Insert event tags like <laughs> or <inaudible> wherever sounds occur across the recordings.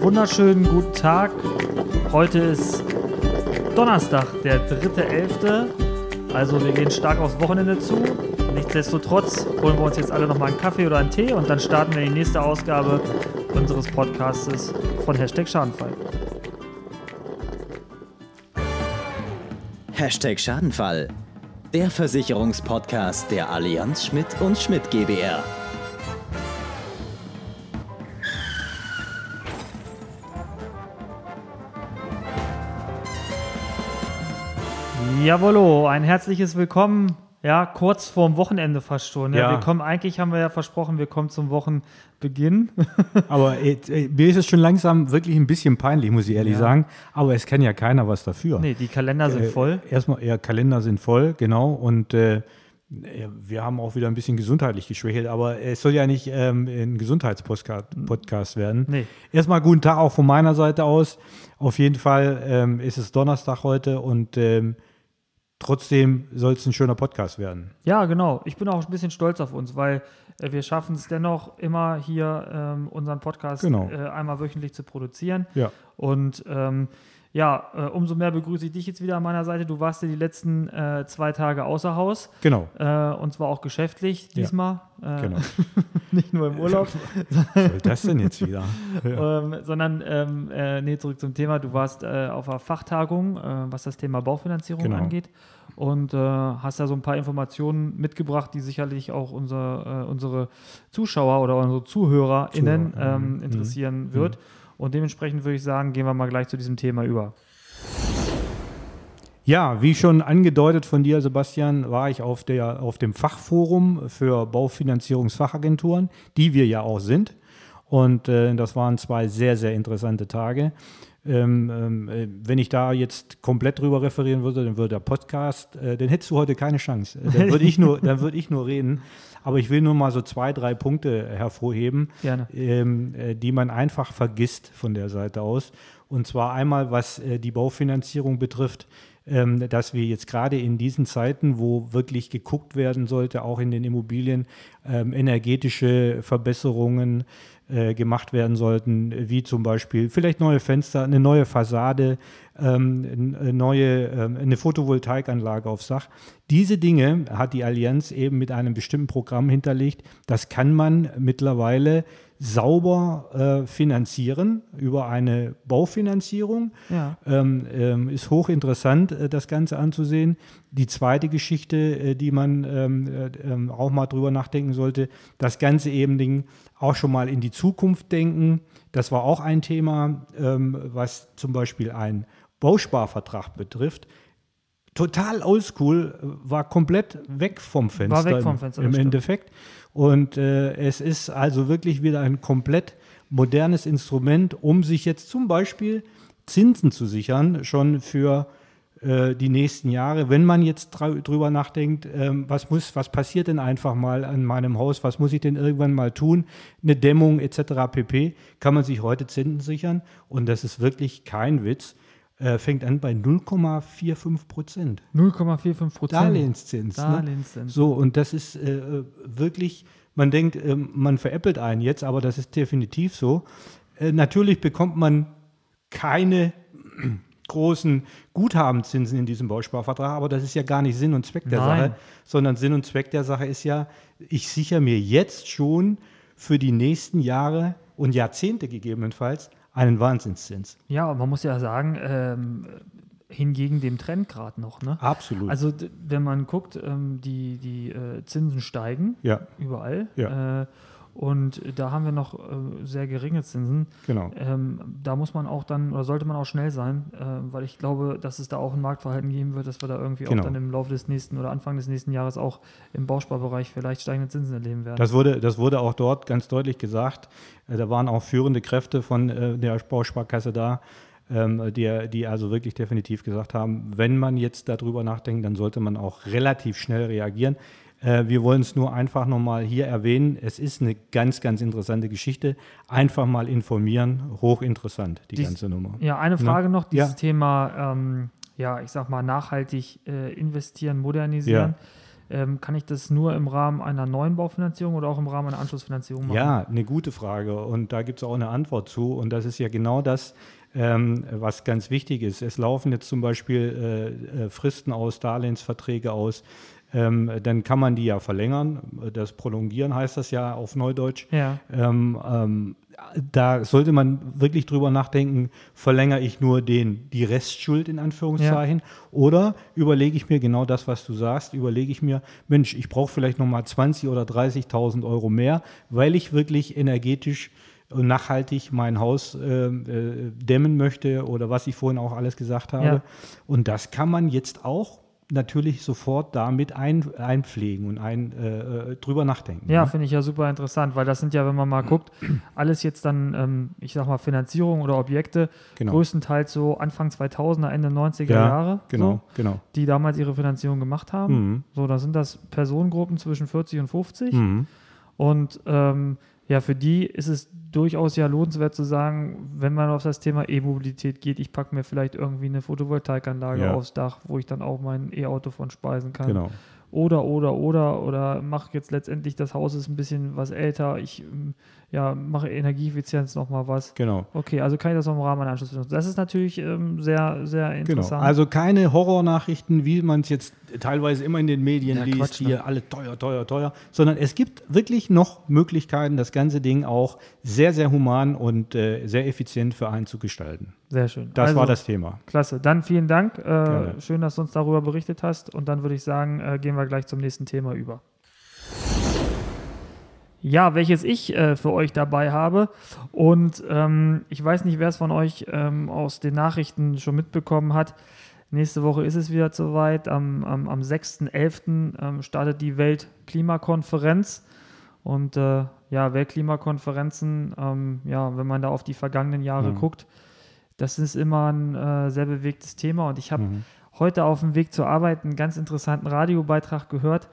Wunderschönen guten Tag. Heute ist Donnerstag, der 3.11. Also wir gehen stark aufs Wochenende zu. Nichtsdestotrotz holen wir uns jetzt alle nochmal einen Kaffee oder einen Tee und dann starten wir die nächste Ausgabe unseres Podcastes von Hashtag Schadenfall. Hashtag Schadenfall. Der Versicherungspodcast der Allianz Schmidt und Schmidt GbR. Jawollo, ein herzliches Willkommen. Ja, kurz vorm Wochenende fast schon. Ja, Ja. Wir kommen, eigentlich haben wir ja versprochen, wir kommen zum Wochenbeginn. <laughs> Aber äh, mir ist es schon langsam wirklich ein bisschen peinlich, muss ich ehrlich Ja. sagen. Aber es kann ja keiner was dafür. nee, die Kalender sind Äh, voll. Erstmal, ja, Kalender sind voll, genau. Und äh, wir haben auch wieder ein bisschen gesundheitlich geschwächelt, aber es soll ja nicht ähm, ein Gesundheitspodcast Podcast werden. Nee. Erstmal guten Tag auch von meiner Seite aus. Auf jeden Fall ähm, ist es Donnerstag heute und ähm, trotzdem soll es ein schöner Podcast werden. Ja, genau. Ich bin auch ein bisschen stolz auf uns, weil äh, wir schaffen es dennoch immer hier ähm, unseren Podcast Genau. äh, einmal wöchentlich zu produzieren. Ja. Und ähm, ja, äh, umso mehr begrüße ich dich jetzt wieder an meiner Seite. Du warst ja die letzten äh, zwei Tage außer Haus Genau. äh, und zwar auch geschäftlich diesmal. Äh, Genau. <laughs> Nicht nur im Urlaub. <laughs> Was soll das denn jetzt wieder? <laughs> ähm, sondern, ähm, äh, nee, zurück zum Thema. Du warst äh, auf einer Fachtagung, was das Thema Baufinanzierung Genau. angeht und hast da so ein paar Informationen mitgebracht, die sicherlich auch unser, unsere Zuschauer oder unsere ZuhörerInnen Zuhörer, ähm, mhm. interessieren wird. Und dementsprechend würde ich sagen, gehen wir mal gleich zu diesem Thema über. Ja, wie schon angedeutet von dir, Sebastian, war ich auf, der, auf dem Fachforum für Baufinanzierungsfachagenturen, die wir ja auch sind. Und äh, das waren zwei sehr, sehr interessante Tage. Ähm, ähm, äh, wenn ich da jetzt komplett drüber referieren würde, dann würde der Podcast, äh, dann hättest du heute keine Chance. Äh, Dann würde ich, nur- dann würde ich nur reden. Aber ich will nur mal so zwei, drei Punkte hervorheben ähm, äh, die man einfach vergisst von der Seite aus. Und zwar einmal, was äh, die Baufinanzierung betrifft, ähm, dass wir jetzt gerade in diesen Zeiten, wo wirklich geguckt werden sollte, auch in den Immobilien, ähm, energetische Verbesserungen äh, gemacht werden sollten, wie zum Beispiel vielleicht neue Fenster, eine neue Fassade, ähm, eine neue, ähm, eine Photovoltaikanlage aufs Dach. Diese Dinge hat die Allianz eben mit einem bestimmten Programm hinterlegt. Das kann man mittlerweile sauber äh, finanzieren über eine Baufinanzierung. Ja. Ähm, ähm, ist hochinteressant, äh, das Ganze anzusehen. Die zweite Geschichte, äh, die man ähm, äh, ähm, auch mal drüber nachdenken sollte, das Ganze eben Ding auch schon mal in die Zukunft denken. Das war auch ein Thema, ähm, was zum Beispiel einen Bausparvertrag betrifft. Total oldschool, äh, war komplett weg vom Fenster. weg vom im- Fenster, Im stimmt. Endeffekt. Und äh, es ist also wirklich wieder ein komplett modernes Instrument, um sich jetzt zum Beispiel Zinsen zu sichern, schon für die nächsten Jahre. Wenn man jetzt drü- drüber nachdenkt, ähm, was muss, was passiert denn einfach mal an meinem Haus, was muss ich denn irgendwann mal tun, eine Dämmung etc. pp, kann man sich heute Zinsen sichern und das ist wirklich kein Witz. Äh, fängt an bei 0,45 Prozent. 0,45 Prozent. Darlehenszins. Ne? Darlehenszins. So, und das ist äh, wirklich, man denkt, ähm, man veräppelt einen jetzt, aber das ist definitiv so. Äh, natürlich bekommt man keine großen Guthabenzinsen in diesem Bausparvertrag, aber das ist ja gar nicht Sinn und Zweck der Nein. Sache, sondern Sinn und Zweck der Sache ist ja, ich sichere mir jetzt schon für die nächsten Jahre und Jahrzehnte gegebenenfalls einen Wahnsinnszins. Ja, und man muss ja sagen, ähm, hingegen dem Trend gerade noch. Ne? Absolut. Also wenn man guckt, ähm, die, die äh, Zinsen steigen ja, überall. Ja. Äh, und da haben wir noch äh, sehr geringe Zinsen. genau. Ähm, da muss man auch dann, oder sollte man auch schnell sein, äh, weil ich glaube, dass es da auch ein Marktverhalten geben wird, dass wir da irgendwie Genau. auch dann im Laufe des nächsten oder Anfang des nächsten Jahres auch im Bausparbereich vielleicht steigende Zinsen erleben werden. Das wurde, das wurde auch dort ganz deutlich gesagt. Äh, Da waren auch führende Kräfte von äh, der Bausparkasse da, ähm, die, die also wirklich definitiv gesagt haben, wenn man jetzt darüber nachdenkt, dann sollte man auch relativ schnell reagieren. Äh, wir wollen es nur einfach nochmal hier erwähnen. Es ist eine ganz, ganz interessante Geschichte. Einfach mal informieren. Hochinteressant, die Dies- ganze Nummer. Ja, eine Frage noch, dieses Ja. Thema, ähm, ja, ich sag mal, nachhaltig äh, investieren, modernisieren. Ähm, kann ich das nur im Rahmen einer neuen Baufinanzierung oder auch im Rahmen einer Anschlussfinanzierung machen? Ja, eine gute Frage und da gibt es auch eine Antwort zu und das ist ja genau das, ähm, was ganz wichtig ist. Es laufen jetzt zum Beispiel äh, äh Fristen aus, Darlehensverträge aus, ähm, dann kann man die ja verlängern. Das Prolongieren heißt das ja auf Neudeutsch. Ja. Ähm, ähm, da sollte man wirklich drüber nachdenken, verlängere ich nur den, die Restschuld in Anführungszeichen ja. oder überlege ich mir genau das, was du sagst, überlege ich mir, Mensch, ich brauche vielleicht nochmal 20.000 oder 30.000 Euro mehr, weil ich wirklich energetisch und nachhaltig mein Haus äh, äh, dämmen möchte oder was ich vorhin auch alles gesagt habe. Ja. Und das kann man jetzt auch natürlich sofort damit ein, einpflegen und ein, äh, äh, drüber nachdenken. Ja, ne? finde ich ja super interessant, weil das sind ja, wenn man mal guckt, <clears throat> alles jetzt dann, ähm, ich sag mal, Finanzierung oder Objekte, genau. größtenteils so Anfang 2000er, Ende 90er ja, Jahre, genau, so, genau. die damals ihre Finanzierung gemacht haben. Mhm. So, da sind das Personengruppen zwischen 40 und 50. Mhm. Und ähm, ja, für die ist es durchaus ja lohnenswert zu sagen, wenn man auf das Thema E-Mobilität geht, ich packe mir vielleicht irgendwie eine Photovoltaikanlage ja. aufs Dach, wo ich dann auch mein E-Auto von speisen kann. Genau. Oder, oder, oder, oder mache jetzt letztendlich, das Haus ist ein bisschen was älter, ich ähm, ja, mache Energieeffizienz nochmal was. Genau. Okay, also kann ich das noch im Rahmen einer Anschluss Das ist natürlich ähm, sehr, sehr genau. interessant. Genau. Also keine Horrornachrichten, wie man es jetzt teilweise immer in den Medien ja, liest, Quatsch, hier ne? alle teuer, teuer, teuer, sondern es gibt wirklich noch Möglichkeiten, das ganze Ding auch sehr, sehr human und äh, sehr effizient für einen zu gestalten. Sehr schön. Das also, war das Thema. Klasse. Dann vielen Dank. Äh, schön, dass du uns darüber berichtet hast. Und dann würde ich sagen, äh, gehen wir gleich zum nächsten Thema über. Ja, welches ich äh, für euch dabei habe. Und ähm, ich weiß nicht, wer es von euch ähm, aus den Nachrichten schon mitbekommen hat. Nächste Woche ist es wieder soweit. Am, am, am 6.11. Ähm, startet die Weltklimakonferenz. Und äh, ja, Weltklimakonferenzen, ähm, ja, wenn man da auf die vergangenen Jahre mhm. guckt, das ist immer ein äh, sehr bewegtes Thema. Und ich habe mhm. heute auf dem Weg zur Arbeit einen ganz interessanten Radiobeitrag gehört,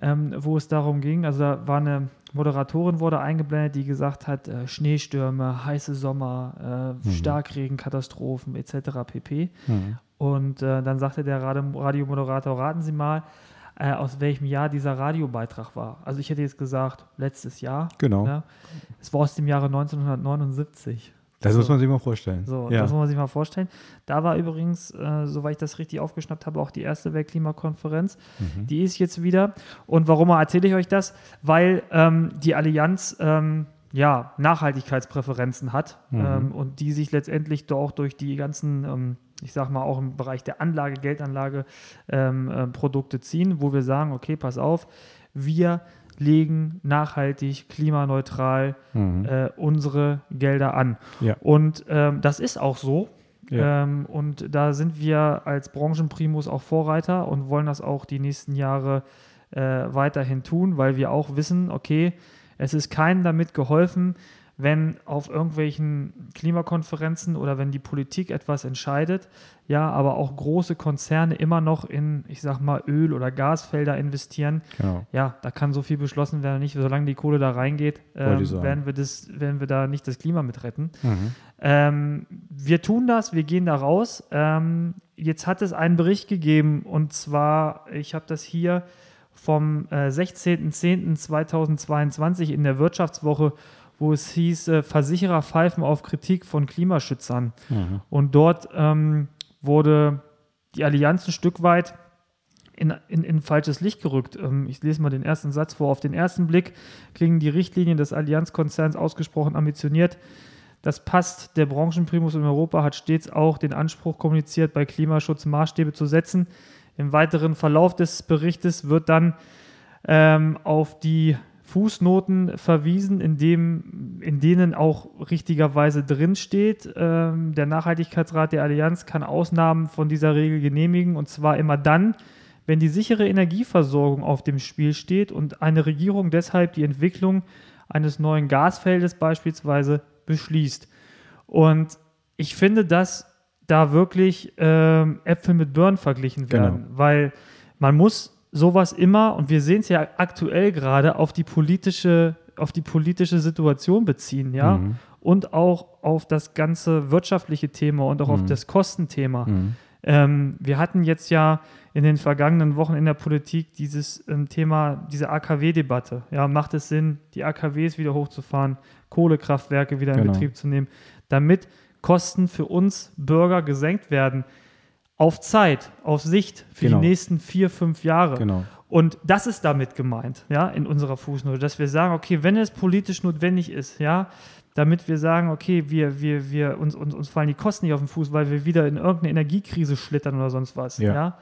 ähm, wo es darum ging. Also da war eine Moderatorin wurde eingeblendet, die gesagt hat, äh, Schneestürme, heiße Sommer, äh, mhm. Starkregenkatastrophen etc. pp. Mhm. Und äh, dann sagte der Radiomoderator, raten Sie mal, äh, aus welchem Jahr dieser Radiobeitrag war. Also ich hätte jetzt gesagt, letztes Jahr. Genau. Ja. Es war aus dem Jahre 1979. Das so. muss man sich mal vorstellen. So, ja. das muss man sich mal vorstellen. Da war übrigens, äh, soweit ich das richtig aufgeschnappt habe, auch die erste Weltklimakonferenz. Mhm. Die ist jetzt wieder. Und warum erzähle ich euch das? Weil ähm, die Allianz ähm, ja, Nachhaltigkeitspräferenzen hat mhm. ähm, und die sich letztendlich auch durch die ganzen, ähm, ich sag mal, auch im Bereich der Anlage, Geldanlage ähm, äh, Produkte ziehen, wo wir sagen, okay, pass auf, wir legen nachhaltig, klimaneutral mhm. äh, unsere Gelder an. Ja. Und ähm, das ist auch so. Ja. Ähm, und da sind wir als Branchenprimus auch Vorreiter und wollen das auch die nächsten Jahre äh, weiterhin tun, weil wir auch wissen, okay, es ist keinem damit geholfen, wenn auf irgendwelchen Klimakonferenzen oder wenn die Politik etwas entscheidet, ja, aber auch große Konzerne immer noch in, ich sag mal, Öl- oder Gasfelder investieren. Genau. Ja, da kann so viel beschlossen werden, nicht, solange die Kohle da reingeht, ähm, werden, wir das, werden wir da nicht das Klima mit retten. Mhm. Ähm, wir tun das, wir gehen da raus. Ähm, jetzt hat es einen Bericht gegeben und zwar, ich habe das hier vom äh, 16.10.2022 in der Wirtschaftswoche wo es hieß, äh, Versicherer pfeifen auf Kritik von Klimaschützern. Mhm. Und dort ähm, wurde die Allianz ein Stück weit in, in, in falsches Licht gerückt. Ähm, ich lese mal den ersten Satz vor. Auf den ersten Blick klingen die Richtlinien des Allianzkonzerns ausgesprochen ambitioniert. Das passt. Der Branchenprimus in Europa hat stets auch den Anspruch kommuniziert, bei Klimaschutz Maßstäbe zu setzen. Im weiteren Verlauf des Berichtes wird dann ähm, auf die Fußnoten verwiesen, in, dem, in denen auch richtigerweise drinsteht, ähm, der Nachhaltigkeitsrat der Allianz kann Ausnahmen von dieser Regel genehmigen und zwar immer dann, wenn die sichere Energieversorgung auf dem Spiel steht und eine Regierung deshalb die Entwicklung eines neuen Gasfeldes beispielsweise beschließt. Und ich finde, dass da wirklich ähm, Äpfel mit Birnen verglichen werden, genau. weil man muss sowas immer, und wir sehen es ja aktuell gerade, auf die politische, auf die politische Situation beziehen, ja. Mhm. Und auch auf das ganze wirtschaftliche Thema und auch mhm. auf das Kostenthema. Mhm. Ähm, wir hatten jetzt ja in den vergangenen Wochen in der Politik dieses ähm, Thema, diese AKW-Debatte. Ja, macht es Sinn, die AKWs wieder hochzufahren, Kohlekraftwerke wieder in Genau. Betrieb zu nehmen, damit Kosten für uns Bürger gesenkt werden? Auf Zeit, auf Sicht für Genau. die nächsten vier, fünf Jahre. Genau. Und das ist damit gemeint, ja, in unserer Fußnote, dass wir sagen, okay, wenn es politisch notwendig ist, ja, damit wir sagen, okay, wir, wir, wir, uns, uns, uns fallen die Kosten nicht auf den Fuß, weil wir wieder in irgendeine Energiekrise schlittern oder sonst was, ja. Ja.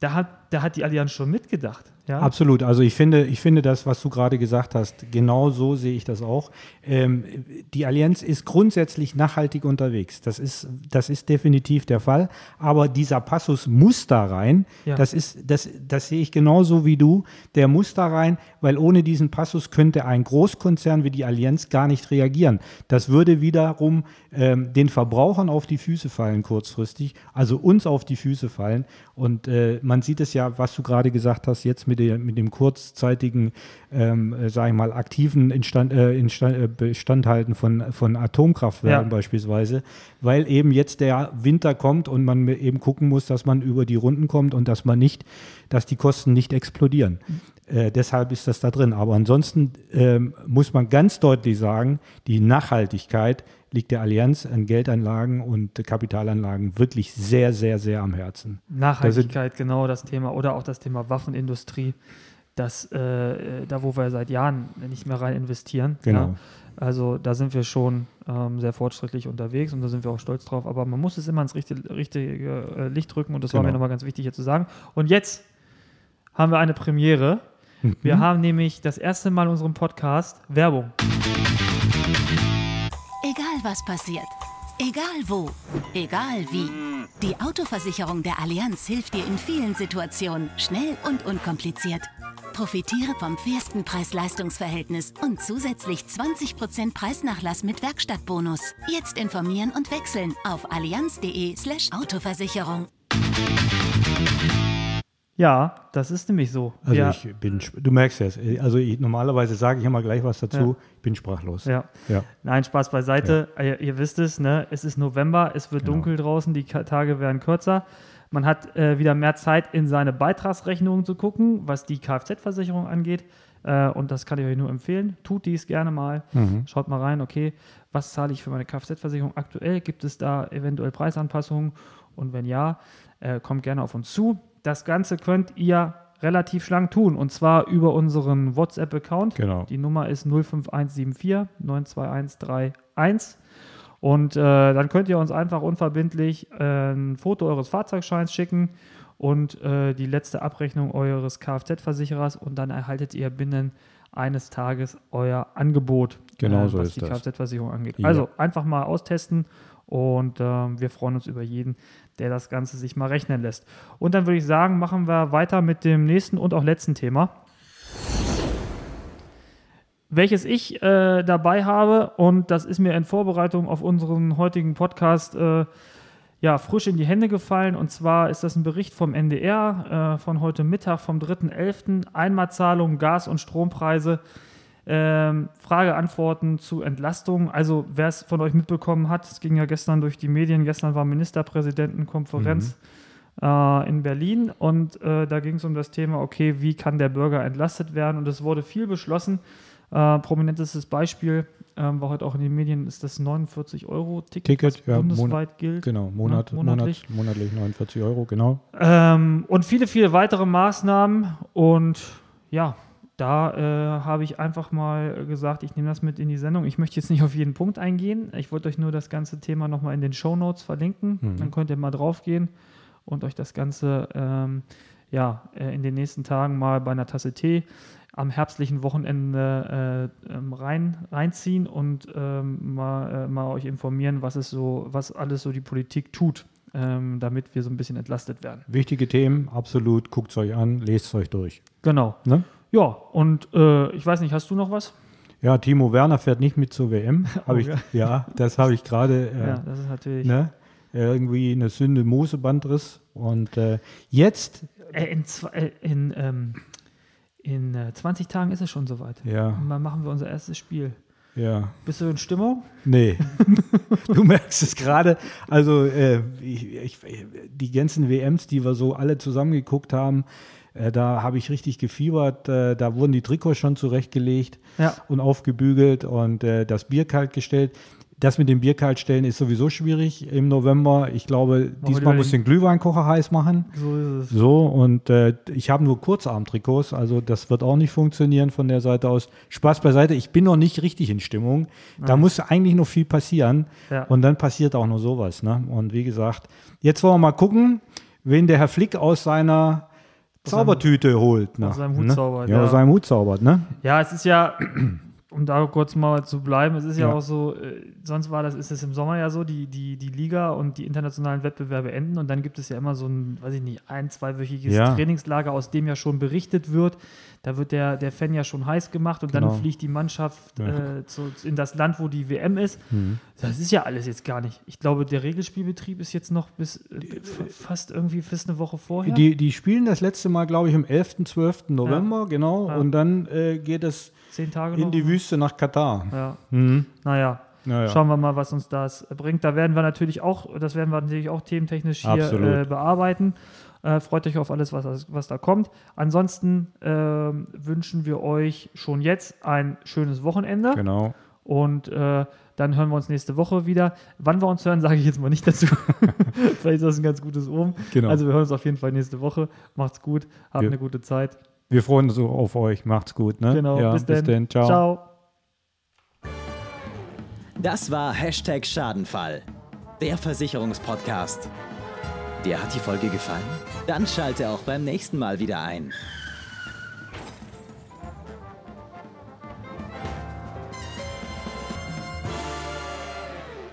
Da, hat, da hat die Allianz schon mitgedacht, ja. Absolut. Also ich finde, ich finde das, was du gerade gesagt hast, genau so sehe ich das auch. Ähm, die Allianz ist grundsätzlich nachhaltig unterwegs. Das ist, das ist definitiv der Fall. Aber dieser Passus muss da rein. Ja. Das ist, das, das sehe ich genauso wie du. Der muss da rein, weil ohne diesen Passus könnte ein Großkonzern wie die Allianz gar nicht reagieren. Das würde wiederum ähm, den Verbrauchern auf die Füße fallen kurzfristig, also uns auf die Füße fallen. Und äh, man sieht es ja, was du gerade gesagt hast, jetzt mit, der, mit dem kurzzeitigen, ähm, äh, sage ich mal, aktiven Instand, äh, Instand, äh, Bestandhalten von, von Atomkraftwerken Ja. beispielsweise, weil eben jetzt der Winter kommt und man eben gucken muss, dass man über die Runden kommt und dass man nicht, dass die Kosten nicht explodieren. Äh, deshalb ist das da drin. Aber ansonsten ähm, muss man ganz deutlich sagen, die Nachhaltigkeit liegt der Allianz an Geldanlagen und Kapitalanlagen wirklich sehr, sehr, sehr am Herzen. Nachhaltigkeit, genau das Thema. Oder auch das Thema Waffenindustrie, das, äh, da wo wir seit Jahren nicht mehr rein investieren. Genau. Ja. Also da sind wir schon ähm, sehr fortschrittlich unterwegs und da sind wir auch stolz drauf. Aber man muss es immer ins richtige, richtige äh, Licht rücken und das war Genau. mir nochmal ganz wichtig hier zu sagen. Und jetzt haben wir eine Premiere. Mhm. Wir haben nämlich das erste Mal in unserem Podcast Werbung. Was passiert, egal wo, egal wie. Die Autoversicherung der Allianz hilft dir in vielen Situationen schnell und unkompliziert. Profitiere vom fairsten Preis-Leistungs-Verhältnis und zusätzlich 20% Preisnachlass mit Werkstattbonus. Jetzt informieren und wechseln auf allianz.de/slash Autoversicherung. Ja, das ist nämlich so. Also wir, ich bin, du merkst es. Also ich, normalerweise sage ich immer gleich was dazu. Ja. Ich bin sprachlos. ja. Ja. Nein, Spaß beiseite. Ihr, ihr wisst es, ne? es ist November, es wird Genau. dunkel draußen, die Tage werden kürzer. Man hat äh, wieder mehr Zeit, in seine Beitragsrechnungen zu gucken, was die Kfz-Versicherung angeht. Äh, und das kann ich euch nur empfehlen. Tut dies gerne mal. Schaut mal rein, okay, was zahle ich für meine Kfz-Versicherung aktuell? Gibt es da eventuell Preisanpassungen? Und wenn ja, äh, kommt gerne auf uns zu. Das Ganze könnt ihr relativ schlank tun und zwar über unseren WhatsApp-Account. Genau. Die Nummer ist 05174 92131. Und äh, dann könnt ihr uns einfach unverbindlich äh, ein Foto eures Fahrzeugscheins schicken und äh, die letzte Abrechnung eures Kfz-Versicherers und dann erhaltet ihr binnen eines Tages euer Angebot, Genau äh, so was ist die. Kfz-Versicherung angeht. Ja. Also einfach mal austesten und ähm, wir freuen uns über jeden, der das Ganze sich mal rechnen lässt. Und dann würde ich sagen, machen wir weiter mit dem nächsten und auch letzten Thema welches ich äh, dabei habe und das ist mir in Vorbereitung auf unseren heutigen Podcast äh, ja, frisch in die Hände gefallen. Und zwar ist das ein Bericht vom NDR äh, von heute Mittag, vom 3.11. Einmalzahlung, Gas- und Strompreise. Ähm, Frage, Antworten zu Entlastung. Also, wer es von euch mitbekommen hat, es ging ja gestern durch die Medien. Gestern war Ministerpräsidentenkonferenz äh, in Berlin und äh, da ging es um das Thema, okay, wie kann der Bürger entlastet werden? Und es wurde viel beschlossen. Äh, prominentestes Beispiel ähm, war heute auch in den Medien, ist das 49-Euro-Ticket, Ticket, was ja, bundesweit Monat- gilt. Genau, Monat, Ne, monatlich. monatlich 49 Euro, genau. Ähm, und viele, viele weitere Maßnahmen. Und ja, da äh, habe ich einfach mal gesagt, ich nehme das mit in die Sendung. Ich möchte jetzt nicht auf jeden Punkt eingehen. Ich wollte euch nur das ganze Thema nochmal in den Show Notes verlinken. Dann könnt ihr mal draufgehen und euch das Ganze ähm, ja, äh, in den nächsten Tagen mal bei einer Tasse Tee am herbstlichen Wochenende äh, ähm, rein, reinziehen und ähm, mal, äh, mal euch informieren, was es so, was alles so die Politik tut, ähm, damit wir so ein bisschen entlastet werden. Wichtige Themen, absolut. Guckt es euch an, lest es euch durch. Genau. Ne? Ja, und äh, ich weiß nicht, hast du noch was? Ja, Timo Werner fährt nicht mit zur WM. <laughs> Hab Oh, ich, ja. ja. das habe ich gerade. Äh, Ja, das ist natürlich. ne? Irgendwie eine Sünde Mosebandriss. Und äh, jetzt, Äh, in äh, in, ähm, in äh, 20 Tagen ist es schon soweit. ja, Und dann machen wir unser erstes Spiel. Ja. Bist du in Stimmung? Nee. <laughs> du merkst es gerade. Also äh, ich, ich, die ganzen WMs, die wir so alle zusammengeguckt haben, äh, da habe ich richtig gefiebert. Äh, da wurden die Trikots schon zurechtgelegt Ja. und aufgebügelt und äh, das Bier kalt gestellt. Das mit dem Bier kalt stellen ist sowieso schwierig im November. Ich glaube, diesmal lieber muss ich den Glühweinkocher heiß machen. So ist es. So, und äh, ich habe nur Kurzarmtrikots, also das wird auch nicht funktionieren von der Seite aus. Spaß beiseite, ich bin noch nicht richtig in Stimmung. Da muss eigentlich noch viel passieren. Ja. Und dann passiert auch nur sowas. Ne? Und wie gesagt, jetzt wollen wir mal gucken, wen der Herr Flick aus seiner Zaubertüte holt. Ne? aus seinem Hut ne? zaubert, Ja, ja. aus seinem Hut zaubert, ne? Ja, es ist ja, um da kurz mal zu bleiben, es ist ja, Ja. auch so, äh, sonst war das, ist es im Sommer ja so, die, die, die Liga und die internationalen Wettbewerbe enden und dann gibt es ja immer so ein, weiß ich nicht, ein-, zweiwöchiges Ja. Trainingslager, aus dem ja schon berichtet wird. Da wird der, der Fan ja schon heiß gemacht und Genau. dann fliegt die Mannschaft Ja. Mhm. äh, zu, in das Land, wo die WM ist. Das ist ja alles jetzt gar nicht. Ich glaube, der Regelspielbetrieb ist jetzt noch bis äh, fast irgendwie bis eine Woche vorher. Die, die spielen das letzte Mal, glaube ich, am 11., 12. November, genau. Ja. Und dann äh, geht es Zehn Tage in noch. die Wüste nach Katar. Ja. Mhm. Naja, Naja. schauen wir mal, was uns das bringt. Da werden wir natürlich auch, das werden wir natürlich auch thementechnisch hier äh, bearbeiten. Äh, freut euch auf alles, was, was da kommt. Ansonsten ähm, wünschen wir euch schon jetzt ein schönes Wochenende Genau. und äh, dann hören wir uns nächste Woche wieder. Wann wir uns hören, <laughs> sage ich jetzt mal nicht dazu. <laughs> Vielleicht ist das ein ganz gutes Ohm. Genau. Also wir hören uns auf jeden Fall nächste Woche. Macht's gut, habt Wir- eine gute Zeit. Wir freuen uns so auf euch. Macht's gut. Ne? Genau, ja, bis, denn. Ciao. Ciao. Das war Hashtag Schadenfall, der Versicherungspodcast. Dir hat die Folge gefallen? Dann schalte auch beim nächsten Mal wieder ein.